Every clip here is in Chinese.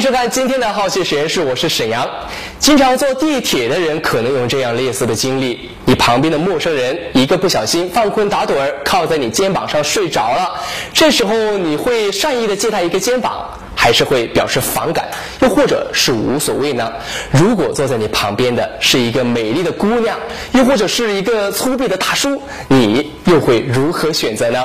迎收看今天的好奇实验室，我是沈阳。经常坐地铁的人可能有这样类似的经历：你旁边的陌生人一个不小心犯困打盹儿，靠在你肩膀上睡着了，这时候你会善意的借他一个肩膀，还是会表示反感，又或者是无所谓呢？如果坐在你旁边的是一个美丽的姑娘，又或者是一个粗鄙的大叔，你又会如何选择呢？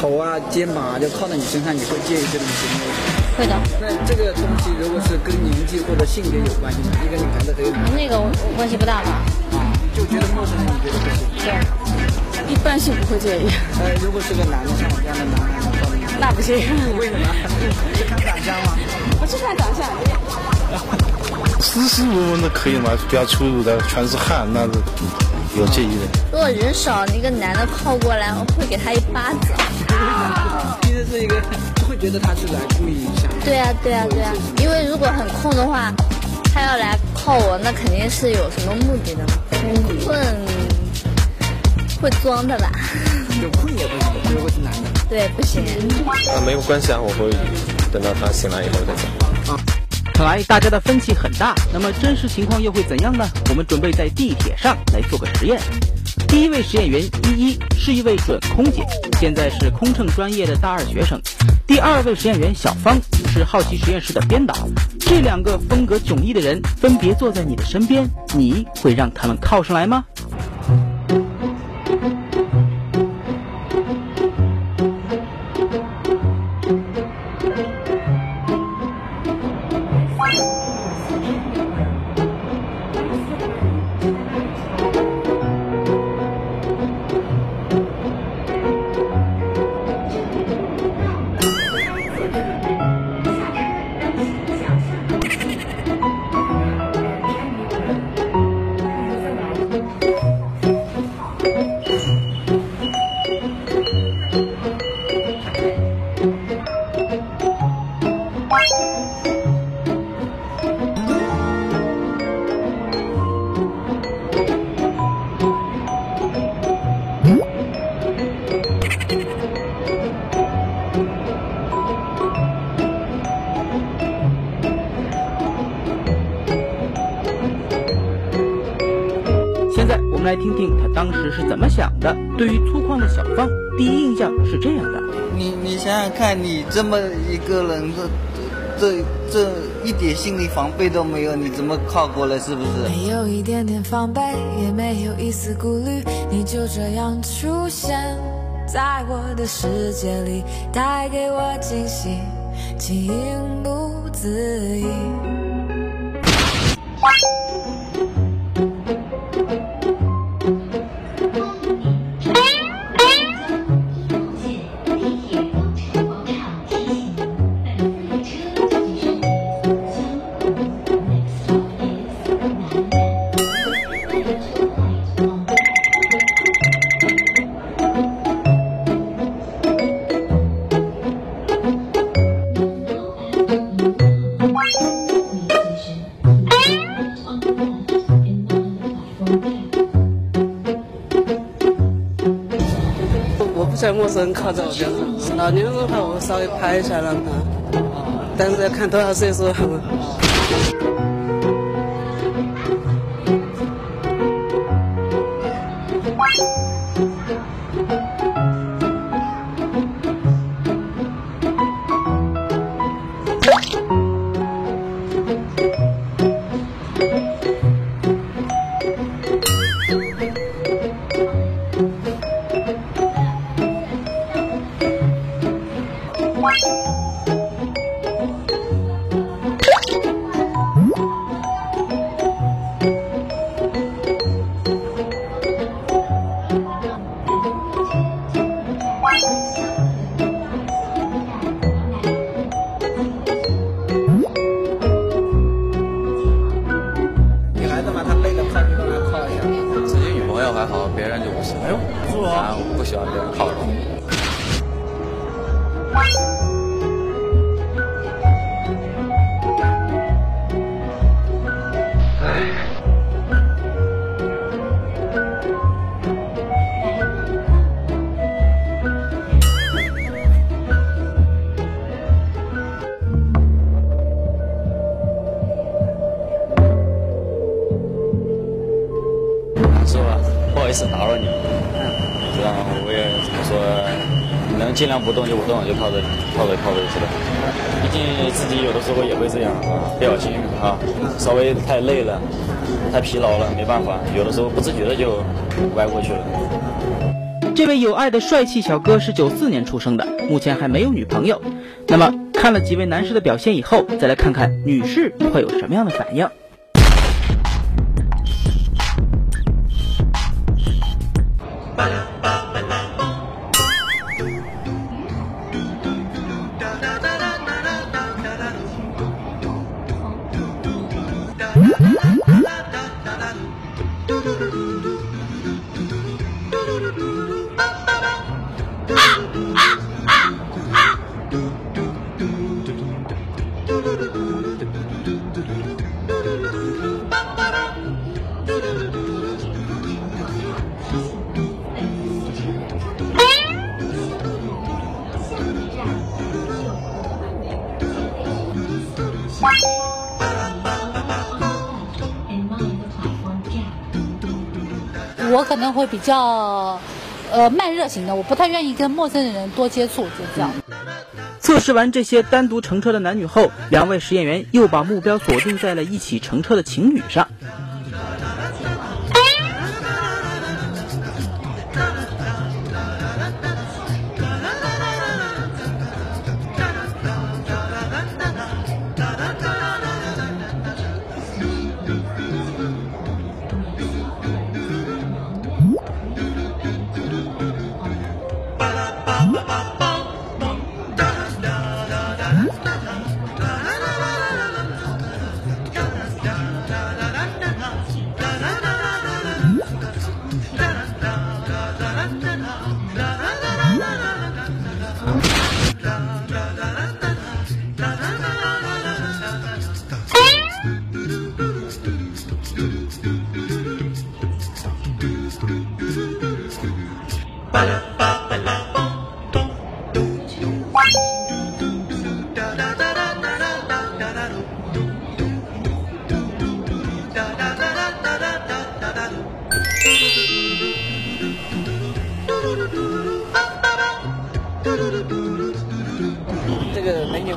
头啊、肩膀啊，就靠在你身上，你会介意这种行为？会的。那这个东西如果是跟年纪或者性别有关系，一个女孩子和一个男那个关系不大吧？啊就觉得陌生人，你觉得不行？对，一般性不会介意。呃，如果是个男的，像我这样的男孩子，那不行。为什么？是看长相吗？不是看长相。斯斯文文的可以吗？不要粗鲁的，全是汗，那是有介意的。如果人少，那个男的靠过来，我会给他一巴掌。其实是一个会觉得他是来故意想。对啊，对啊，对啊，因为如果很空的话，他要来靠我，那肯定是有什么目的的嘛。困会装的吧？有困也不行，如果是男的。对，不行。啊，没有关系啊，我会等到他醒来以后再讲。啊。看来大家的分歧很大，那么真实情况又会怎样呢？我们准备在地铁上来做个实验。第一位实验员依依是一位准空姐，现在是空乘专业的大二学生。第二位实验员小芳是好奇实验室的编导。这两个风格迥异的人分别坐在你的身边，你会让他们靠上来吗？来听听他当时是怎么想的。对于粗犷的小芳，第一印象是这样的：你你想想看，你这么一个人，这这这一点心理防备都没有，你怎么靠过来？是不是？没有一点点防备，也没有一丝顾虑，你就这样出现在我的世界里，带给我惊喜，情不自已。在陌生人靠在我边上，老年人的话我稍微拍一下让他，但是要看多少岁数。还好，别人就不行。哎呦，是吗？啊，我不喜欢别人靠着我。打扰你，这样我也怎么说，能尽量不动就不动，就靠着靠着靠着去了？毕竟自己有的时候也会这样啊，不小心啊，稍微太累了，太疲劳了，没办法，有的时候不自觉的就歪过去了。这位有爱的帅气小哥是九四年出生的，目前还没有女朋友。那么看了几位男士的表现以后，再来看看女士会有什么样的反应。我可能会比较，呃，慢热型的，我不太愿意跟陌生人多接触，就这样。测试完这些单独乘车的男女后，两位实验员又把目标锁定在了一起乘车的情侣上。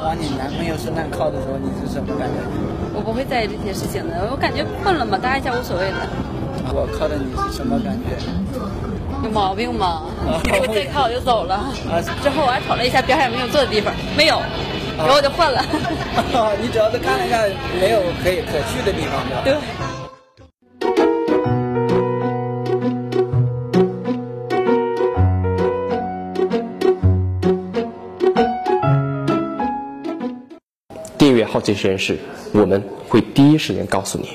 往你男朋友身上靠的时候，你是什么感觉？我不会在意这些事情的，我感觉困了嘛，搭一下无所谓的。我靠的你是什么感觉？有毛病吗？我再靠我就走了。之后我还瞅了一下边上有没有坐的地方，没有，然后我就换了。你主要是看了一下没有可以可去的地方，对。这些人是，我们会第一时间告诉你。